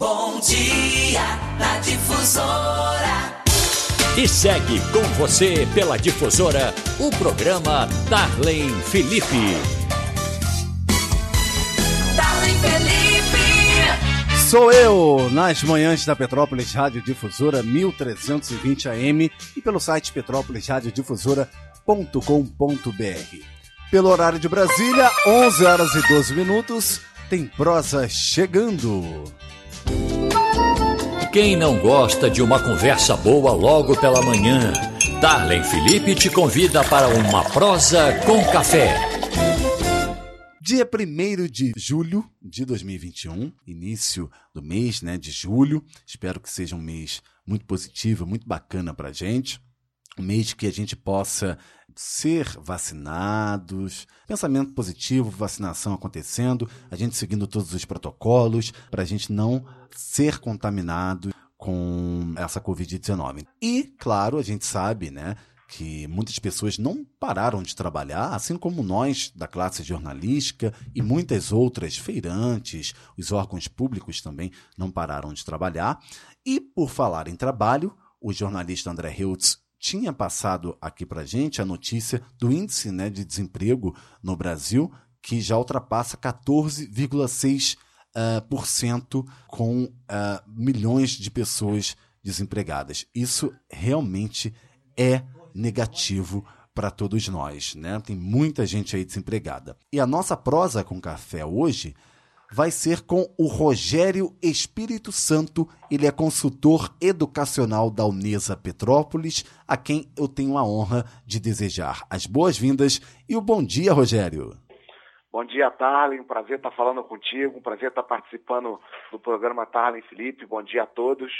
Bom dia na difusora. E segue com você pela difusora o programa Darlene Felipe. Darlene Felipe. Sou eu, nas manhãs da Petrópolis Rádio Difusora 1320 AM e pelo site petrópolisradiodifusora.com.br. Pelo horário de Brasília, 11 horas e 12 minutos, tem prosa chegando. Quem não gosta de uma conversa boa logo pela manhã? Darlene Felipe te convida para uma prosa com café. Dia 1 de julho de 2021, início do mês né, de julho. Espero que seja um mês muito positivo, muito bacana para gente. Um mês que a gente possa ser vacinados, pensamento positivo, vacinação acontecendo, a gente seguindo todos os protocolos para a gente não ser contaminado com essa Covid-19. E, claro, a gente sabe, né? Que muitas pessoas não pararam de trabalhar, assim como nós da classe jornalística e muitas outras feirantes, os órgãos públicos também não pararam de trabalhar. E por falar em trabalho, o jornalista André Hiltz tinha passado aqui para gente a notícia do índice né, de desemprego no Brasil, que já ultrapassa 14,6% uh, por cento com uh, milhões de pessoas desempregadas. Isso realmente é negativo para todos nós, né? Tem muita gente aí desempregada. E a nossa prosa com café hoje vai ser com o Rogério Espírito Santo. Ele é consultor educacional da Unesa Petrópolis, a quem eu tenho a honra de desejar as boas-vindas e o bom dia, Rogério. Bom dia, Tarlen. Um prazer estar falando contigo, um prazer estar participando do programa Tarlen Felipe. Bom dia a todos.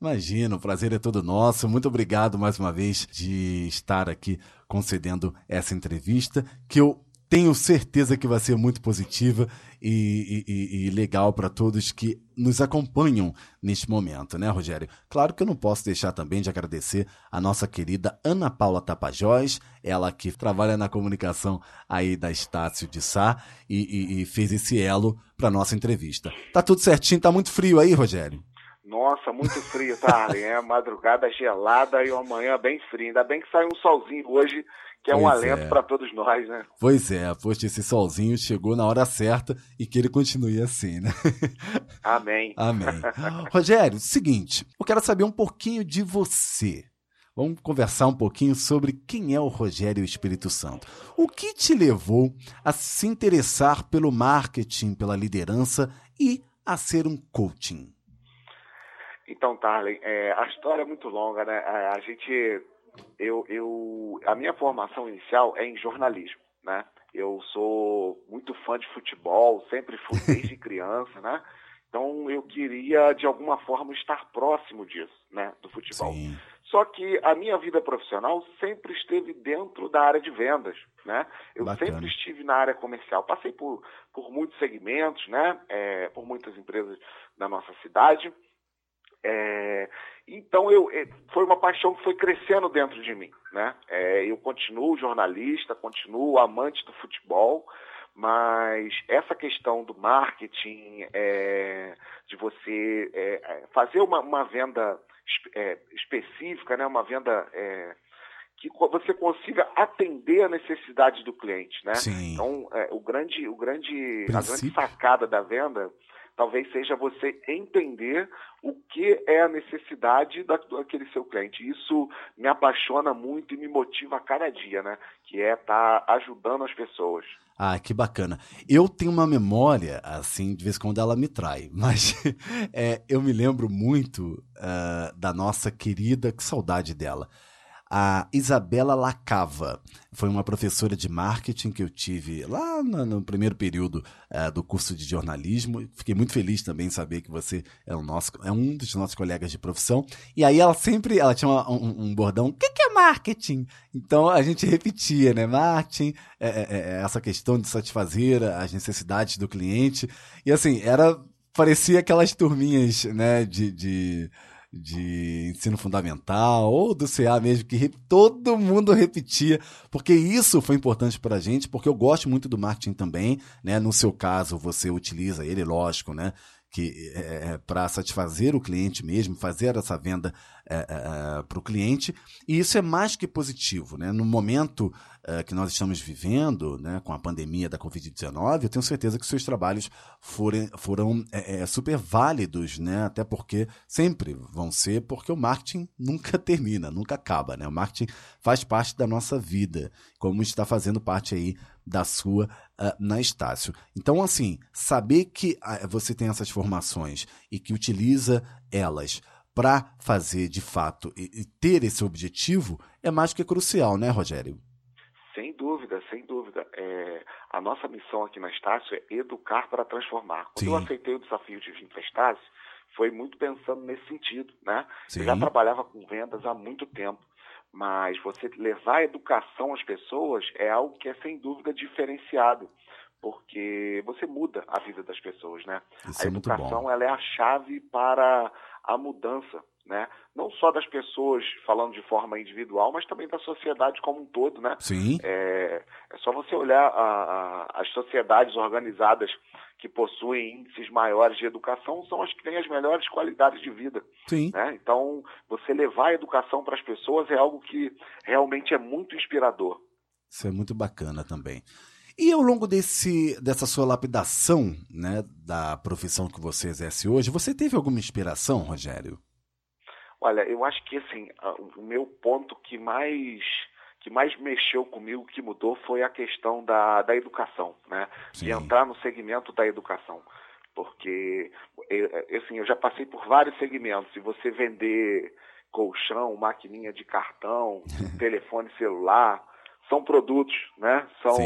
Imagina, o prazer é todo nosso. Muito obrigado mais uma vez de estar aqui concedendo essa entrevista, que eu tenho certeza que vai ser muito positiva e, e, e legal para todos que nos acompanham neste momento, né, Rogério? Claro que eu não posso deixar também de agradecer a nossa querida Ana Paula Tapajós, ela que trabalha na comunicação aí da Estácio de Sá e, e fez esse elo para nossa entrevista. Tá tudo certinho? Tá muito frio aí, Rogério? Nossa, muito frio, tá? É madrugada gelada e uma manhã bem fria. Ainda bem que saiu um solzinho hoje que é um alento é. para todos nós, né? Pois é, poxa, esse solzinho chegou na hora certa e que ele continue assim, né? Amém. Amém. Rogério, seguinte, eu quero saber um pouquinho de você. Vamos conversar um pouquinho sobre quem é o Rogério Espírito Santo. O que te levou a se interessar pelo marketing, pela liderança e a ser um coaching? Então, Tarlen, é, a história é muito longa, né? A gente eu, eu, a minha formação inicial é em jornalismo, né? Eu sou muito fã de futebol, sempre fui desde criança, né? Então eu queria de alguma forma estar próximo disso, né, do futebol. Sim. Só que a minha vida profissional sempre esteve dentro da área de vendas, né? Eu Bacana. sempre estive na área comercial, passei por, por muitos segmentos, né? É, por muitas empresas da nossa cidade. É, então eu é, foi uma paixão que foi crescendo dentro de mim, né? É, eu continuo jornalista, continuo amante do futebol, mas essa questão do marketing, é, de você é, é, fazer uma, uma venda é, específica, né? Uma venda que você consiga atender a necessidade do cliente, né? Sim. Então, o grande, o grande, a grande sacada da venda talvez seja você entender o que é a necessidade daquele seu cliente. Isso me apaixona muito e me motiva a cada dia, né? Que é estar tá ajudando as pessoas. Ah, que bacana. Eu tenho uma memória, assim, de vez em quando ela me trai, mas é, eu me lembro muito uh, da nossa querida, que saudade dela, a Isabela Lacava. Foi uma professora de marketing que eu tive lá no, no primeiro período uh, do curso de jornalismo. Fiquei muito feliz também em saber que você é, um nosso, é um dos nossos colegas de profissão. E aí ela sempre ela tinha uma, um, um, bordão: o que, que, é marketing? Então a gente repetia, né? Marketing, é, é, é essa questão de satisfazer as necessidades do cliente. E assim, era. Parecia aquelas turminhas, né, de, de de ensino fundamental ou do CA mesmo, que todo mundo repetia, porque isso foi importante para a gente, porque eu gosto muito do marketing também, né? No seu caso, você utiliza ele, lógico, né? Que é, para satisfazer o cliente mesmo, fazer essa venda é, é, para o cliente, e isso é mais que positivo. Né? No momento é, que nós estamos vivendo, né, com a pandemia da Covid-19, eu tenho certeza que seus trabalhos forem, foram super válidos, né? até porque sempre vão ser, porque o marketing nunca termina, nunca acaba. Né? O marketing faz parte da nossa vida, como está fazendo parte aí da sua uh, na Estácio. Então, assim, saber que uh, você tem essas formações e que utiliza elas para fazer de fato e, e, ter esse objetivo é mais que crucial, né, Rogério? Sem dúvida, sem dúvida. É, a nossa missão aqui na Estácio é educar para transformar. Quando Sim. eu aceitei o desafio de vir para a Estácio, foi muito pensando nesse sentido, né? Sim. Eu já trabalhava com vendas há muito tempo, mas você levar a educação às pessoas é algo que é sem dúvida diferenciado porque você muda a vida das pessoas, né? Isso a é educação ela é a chave para a mudança, né? Não só das pessoas falando de forma individual, mas também da sociedade como um todo, né? Sim. É, é só você olhar a, a, as sociedades organizadas que possuem índices maiores de educação são as que têm as melhores qualidades de vida. Sim. Né? Então, você levar a educação para as pessoas é algo que realmente é muito inspirador. Isso é muito bacana também. E ao longo desse, dessa sua lapidação, né, da profissão que você exerce hoje, você teve alguma inspiração, Rogério? Olha, eu acho que assim, o meu ponto que mais que mais mexeu comigo, que mudou, foi a questão da, da educação, né? Sim. De entrar no segmento da educação. Porque, eu, assim, eu já passei por vários segmentos. Se você vender colchão, maquininha de cartão, telefone celular, são produtos, né? São,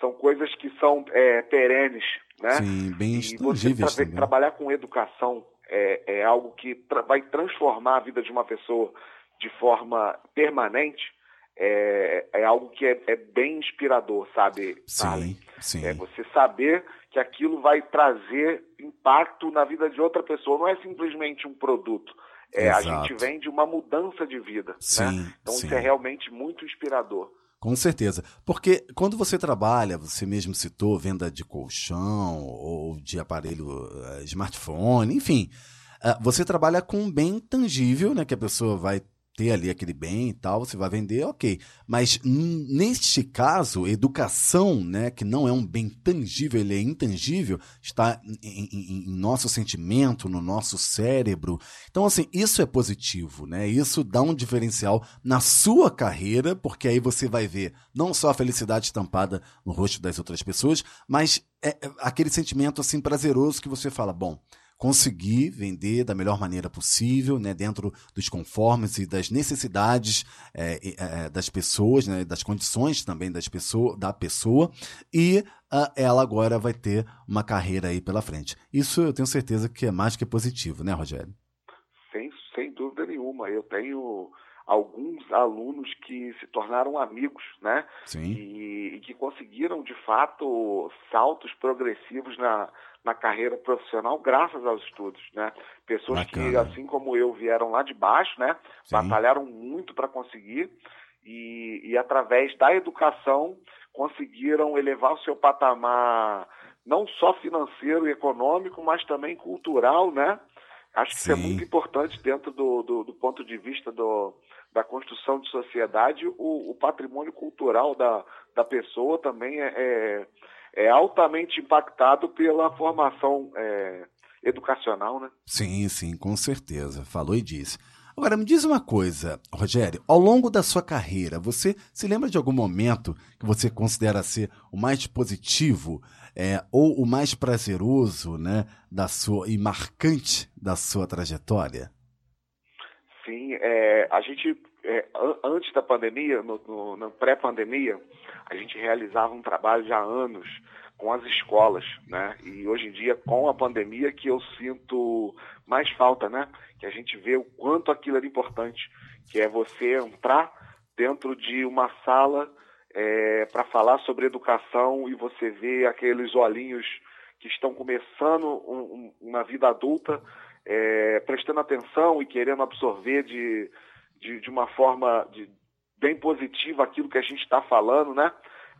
são coisas que são é, perenes, né? Sim, bem e você tra trabalhar com educação é, é algo que tra vai transformar a vida de uma pessoa de forma permanente. É, é algo que é, é bem inspirador, sabe? Sim, sim. É você saber que aquilo vai trazer impacto na vida de outra pessoa. Não é simplesmente um produto é, a gente vem de uma mudança de vida. Né? Sim, né? Então sim. isso é realmente muito inspirador. Com certeza. Porque quando você trabalha, você mesmo citou venda de colchão ou de aparelho uh, smartphone, enfim, uh, você trabalha com um bem tangível, né? Que a pessoa vai ter ali aquele bem e tal, você vai vender, ok. Mas neste caso, educação, né, que não é um bem tangível, ele é intangível, está em, em, em, nosso sentimento, no nosso cérebro. Então, assim, isso é positivo, né? Isso dá um diferencial na sua carreira, porque aí você vai ver não só a felicidade estampada no rosto das outras pessoas, mas é, é aquele sentimento assim prazeroso que você fala, bom, conseguir vender da melhor maneira possível, né, dentro dos conformes e das necessidades é, é, das pessoas, né, das condições também das pessoa, da pessoa, e uh, ela agora vai ter uma carreira aí pela frente. Isso eu tenho certeza que é mais que positivo, né, Rogério? Sem, sem dúvida nenhuma. Eu tenho alguns alunos que se tornaram amigos, né? Sim. E, e, que conseguiram, de fato, saltos progressivos na, na carreira profissional graças aos estudos, né? Pessoas Bacana. que, assim como eu, vieram lá de baixo, né? Sim. Batalharam muito para conseguir e, e, através da educação, conseguiram elevar o seu patamar não só financeiro e econômico, mas também cultural, né? Acho que Sim. isso é muito importante dentro do, do, do ponto de vista do, da construção de sociedade, o, o patrimônio cultural da, da pessoa também é, é, é altamente impactado pela formação é, educacional, né? Sim, sim, com certeza. Falou e disse. Agora, me diz uma coisa, Rogério. Ao longo da sua carreira, você se lembra de algum momento que você considera ser o mais positivo é, ou o mais prazeroso né, da sua, e marcante da sua trajetória? É, a gente, é, antes da pandemia, no, no, na pré-pandemia, a gente realizava um trabalho já há anos com as escolas, né? E hoje em dia, com a pandemia, que eu sinto mais falta, né? Que a gente vê o quanto aquilo era importante, que é você entrar dentro de uma sala é, para falar sobre educação e você vê aqueles olhinhos que estão começando um, um, uma vida adulta é, prestando atenção e querendo absorver de, de, de uma forma de, bem positiva aquilo que a gente está falando, né?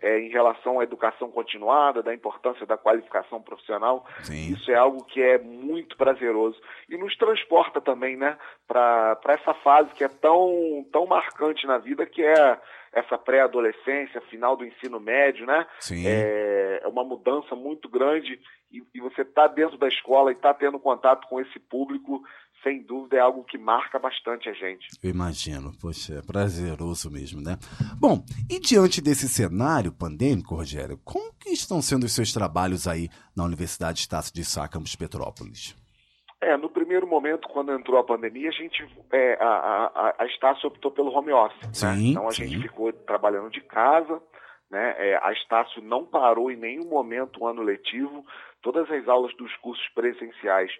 É, em relação à educação continuada, da importância da qualificação profissional. Sim. Isso é algo que é muito prazeroso e nos transporta também, né, para essa fase que é tão, tão marcante na vida, que é essa pré-adolescência, final do ensino médio, né? Sim. É, é uma mudança muito grande e, e você está dentro da escola e está tendo contato com esse público, sem dúvida é algo que marca bastante a gente. Eu imagino, poxa, é prazeroso mesmo, né? Bom, e diante desse cenário pandêmico, Rogério, como que estão sendo os seus trabalhos aí na Universidade Estácio de Sá, Campus Petrópolis? É, no primeiro momento, quando entrou a pandemia, a gente, é, a, a, a Estácio optou pelo home office. né? Sim, Então a sim. gente ficou trabalhando de casa, né? É, a Estácio não parou em nenhum momento o ano letivo. Todas as aulas dos cursos presenciais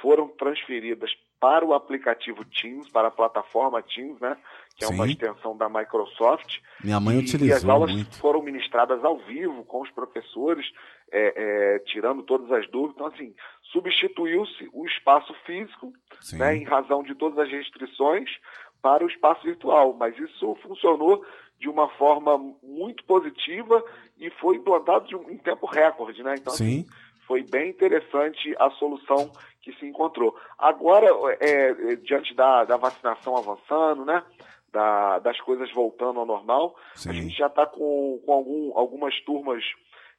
foram transferidas para o aplicativo Teams, para a plataforma Teams, né? Que é uma Sim. extensão da Microsoft. Minha mãe E- E as utilizou aulas muito. foram ministradas ao vivo com os professores, é, é, tirando todas as dúvidas. Então, assim, substituiu-se o espaço físico, Sim. né, em razão de todas as restrições, para o espaço virtual. Mas isso funcionou de uma forma muito positiva e foi implantado um- em tempo recorde, né? Então, Sim. Foi bem interessante a solução que se encontrou. Agora, é, é, diante da, da vacinação avançando, né? da- das coisas voltando ao normal, Sim. a gente já está com, com algum- algumas turmas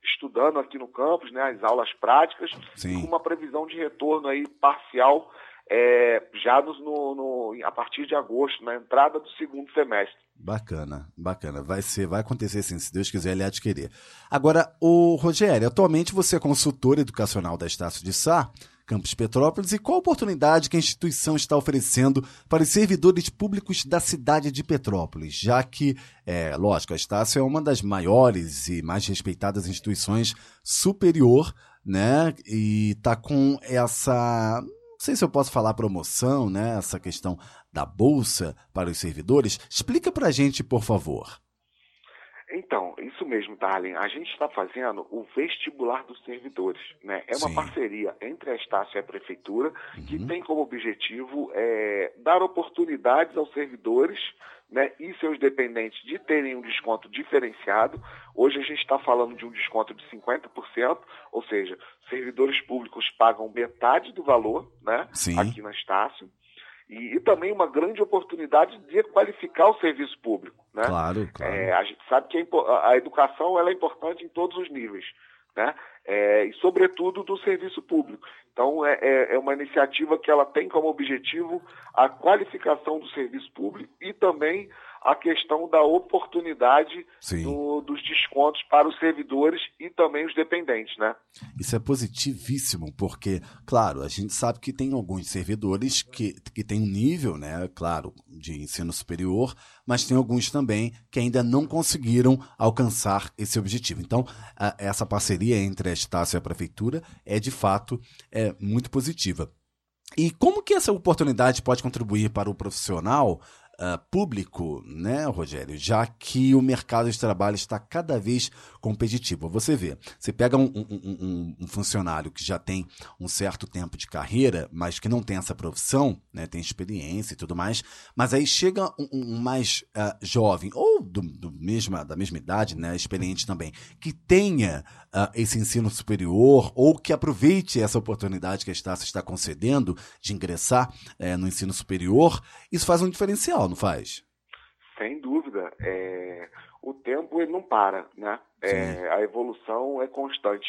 estudando aqui no campus, né? as aulas práticas, Sim. com uma previsão de retorno aí parcial é, já no, no- a partir de agosto, na entrada do segundo semestre. Bacana, bacana. Vai ser, vai acontecer sim, se Deus quiser, ele querer. Agora, o Rogério, atualmente você é consultor educacional da Estácio de Sá, Campus Petrópolis, e qual a oportunidade que a instituição está oferecendo para os servidores públicos da cidade de Petrópolis? Já que, é, lógico, a Estácio é uma das maiores e mais respeitadas instituições superior, né? E tá com essa, não sei se eu posso falar promoção, né? Essa questão da bolsa para os servidores. Explica pra gente, por favor. Então, mesmo, Darlene. A gente está fazendo o vestibular dos servidores. Né? É uma Sim. parceria entre a Estácio e a Prefeitura que Uhum. tem como objetivo é, dar oportunidades aos servidores né, e seus dependentes de terem um desconto diferenciado. Hoje a gente está falando de um desconto de 50%, ou seja, servidores públicos pagam metade do valor né, Sim. aqui na Estácio. E, e também uma grande oportunidade de qualificar o serviço público. Né? Claro, claro. É, a gente sabe que a, impo- a educação ela é importante em todos os níveis, né? É, e sobretudo do serviço público. Então é, é- é uma iniciativa que ela tem como objetivo a qualificação do serviço público e também a questão da oportunidade do- dos descontos para os servidores e também os dependentes, né? Isso é positivíssimo, porque, claro, a gente sabe que tem alguns servidores que, que têm um nível, né, claro, de ensino superior, mas tem alguns também que ainda não conseguiram alcançar esse objetivo. Então, a- essa parceria entre a Estácio e a Prefeitura é, de fato, é muito positiva. E como que essa oportunidade pode contribuir para o profissional ah, público, né, Rogério? Já que o mercado de trabalho está cada vez competitivo. Você vê, você pega um, um- um- um funcionário que já tem um certo tempo de carreira, mas que não tem essa profissão, né, tem experiência e tudo mais, mas aí chega um, mais ah, jovem, ou do, do mesma, da mesma idade, né, experiente também, que tenha ah, esse ensino superior ou que aproveite essa oportunidade que a Estácio está concedendo de ingressar eh, no ensino superior, isso faz um diferencial, não faz? Sem dúvida. É, o tempo ele não para, né? É, a evolução é constante.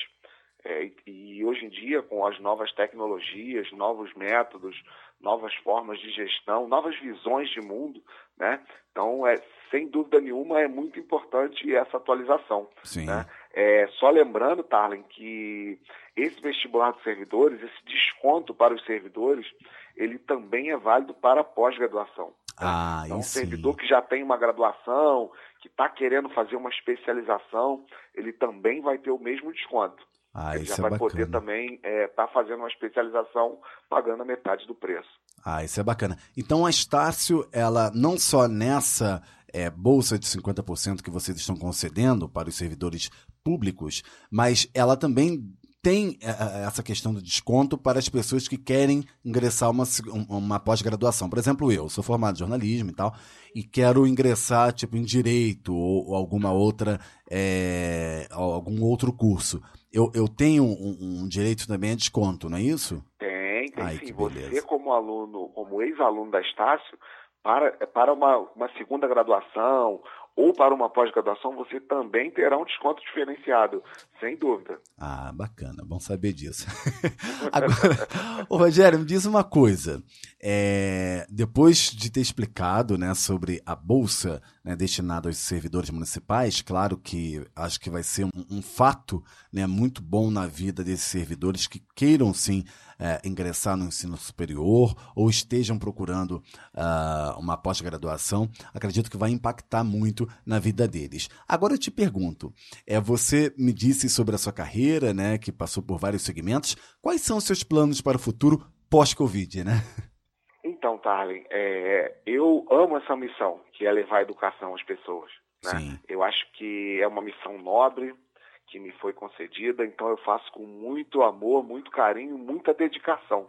É, e, hoje em dia, com as novas tecnologias, novos métodos, novas formas de gestão, novas visões de mundo, né? Então, é, sem dúvida nenhuma, é muito importante essa atualização. Sim. né? É, só lembrando, Tarlen, que esse vestibular dos servidores, esse desconto para os servidores, ele também é válido para a pós-graduação. Ah, Então, um servidor que já tem uma graduação, que está querendo fazer uma especialização, ele também vai ter o mesmo desconto. Ah, ele já é vai poder bacana. também estar fazendo uma especialização pagando a metade do preço. Ah, isso é bacana. Então a Estácio, ela não só nessa eh, bolsa de 50% que vocês estão concedendo para os servidores públicos, mas ela também tem é, é, essa questão do desconto para as pessoas que querem ingressar uma, uma pós-graduação. Por exemplo, eu sou formado em jornalismo e tal, e quero ingressar tipo em direito ou, ou alguma outra é, algum outro curso. Eu, eu tenho um, um, direito também a desconto, não é isso? Tem, tem Ai, sim. Você como aluno, como ex-aluno da Estácio, para, para uma, uma segunda graduação ou para uma pós-graduação, você também terá um desconto diferenciado, sem dúvida. Ah, bacana, bom saber disso. Agora, ô Rogério, me diz uma coisa. É, depois de ter explicado né, sobre a bolsa né, destinada aos servidores municipais, claro que acho que vai ser um, um fato né, muito bom na vida desses servidores que queiram sim é, ingressar no ensino superior ou estejam procurando uh, uma pós-graduação, acredito que vai impactar muito na vida deles. Agora eu te pergunto, é, você me disse sobre a sua carreira, né, que passou por vários segmentos, quais são os seus planos para o futuro pós-Covid, né? Então, Tarlen, é, eu amo essa missão, que é levar a educação às pessoas. Né? Eu acho que é uma missão nobre, que me foi concedida, então eu faço com muito amor, muito carinho, muita dedicação,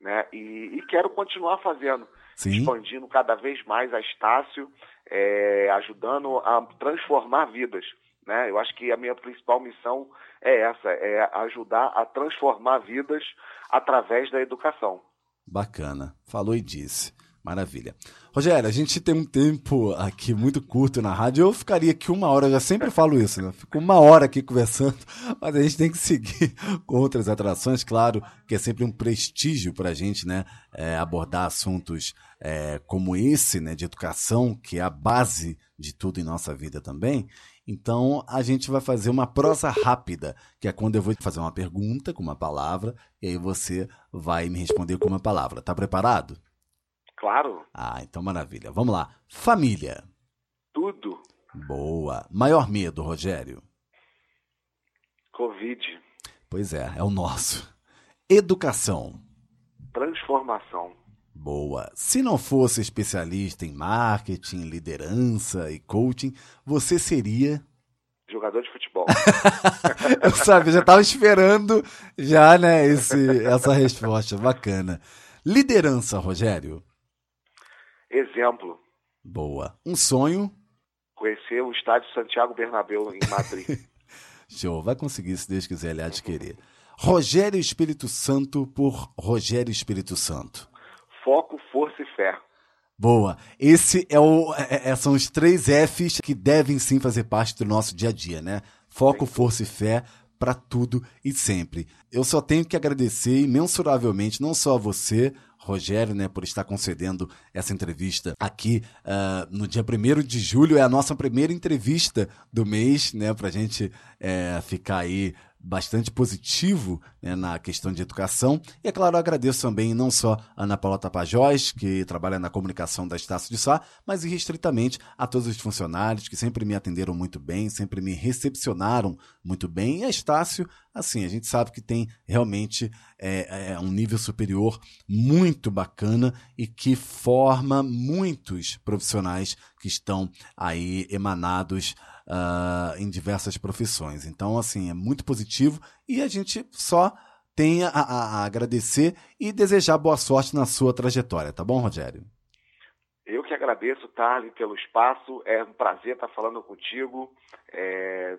né? E, e quero continuar fazendo, Sim. expandindo cada vez mais a Estácio, é, ajudando a transformar vidas, né? Eu acho que a minha principal missão é essa, é ajudar a transformar vidas através da educação. Bacana, falou e disse. Maravilha. Rogério, a gente tem um tempo aqui muito curto na rádio. Eu ficaria aqui uma hora, eu já sempre falo isso, né? Fico uma hora aqui conversando, mas a gente tem que seguir com outras atrações. Claro que é sempre um prestígio para a gente, né? É, abordar assuntos é, como esse, né? De educação, que é a base de tudo em nossa vida também. Então a gente vai fazer uma prosa rápida, que é quando eu vou fazer uma pergunta com uma palavra, e aí você vai me responder com uma palavra. Tá preparado? Claro. Ah, então maravilha. Vamos lá. Família. Tudo. Boa. Maior medo, Rogério? Covid. Pois é, é o nosso. Educação. Transformação. Boa. Se não fosse especialista em marketing, liderança e coaching, você seria jogador de futebol. eu sabia, já estava esperando já, né, esse, essa resposta. Bacana. Liderança, Rogério exemplo. Boa. Um sonho? Conhecer o estádio Santiago Bernabéu em Madrid. Show. Vai conseguir, se Deus quiser, ele há de querer. Rogério Espírito Santo por Rogério Espírito Santo. Foco, força e fé. Boa. Esse é o, é, é, são os três Fs que devem sim fazer parte do nosso dia a dia, né? Foco, sim. força e fé para tudo e sempre. Eu só tenho que agradecer imensuravelmente não só a você, Rogério, né, por estar concedendo essa entrevista aqui uh, no dia 1 de julho. É a nossa primeira entrevista do mês, né, para a gente é, ficar aí bastante positivo né, na questão de educação. E, é claro, agradeço também não só a Ana Paula Tapajós, que trabalha na comunicação da Estácio de Sá, mas restritamente a todos os funcionários que sempre me atenderam muito bem, sempre me recepcionaram muito bem. E a Estácio, assim, a gente sabe que tem realmente é, é um nível superior muito bacana e que forma muitos profissionais que estão aí emanados uh, em diversas profissões. Então, assim, é muito positivo e a gente só tem a, a, a agradecer e desejar boa sorte na sua trajetória, tá bom, Rogério? Eu que agradeço, Tarly, pelo espaço. É um prazer estar falando contigo. É,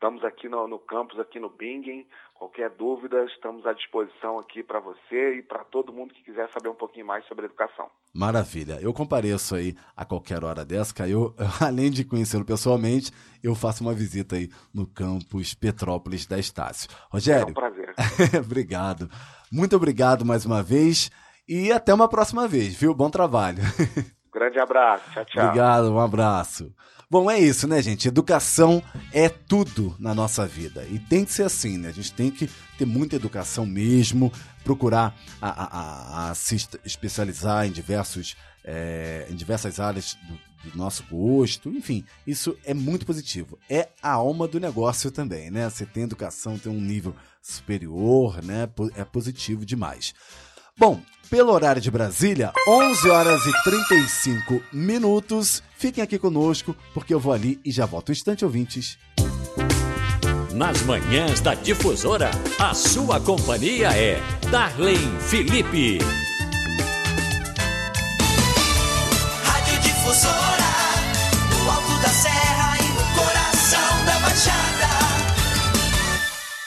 estamos aqui no, no campus, aqui no Bingen. Qualquer dúvida, estamos à disposição aqui para você e para todo mundo que quiser saber um pouquinho mais sobre educação. Maravilha. Eu compareço aí a qualquer hora dessa, que eu, além de conhecê-lo pessoalmente, eu faço uma visita aí no campus Petrópolis da Estácio. Rogério. É um prazer. obrigado. Muito obrigado mais uma vez e até uma próxima vez, viu? Bom trabalho. Grande abraço. Tchau, tchau. Obrigado, um abraço. Bom, é isso, né, gente? Educação é tudo na nossa vida. E tem que ser assim, né? A gente tem que ter muita educação mesmo, procurar a, a, a se especializar em diversos. É, em diversas áreas do, do, nosso gosto, enfim, isso é muito positivo. É a alma do negócio também, né? Você tem educação, tem um nível superior, né? É positivo demais. Bom, pelo horário de Brasília, 11 horas e 35 minutos. Fiquem aqui conosco, porque eu vou ali e já volto. Um instante, ouvintes. Nas manhãs da Difusora, a sua companhia é Darlene Felipe.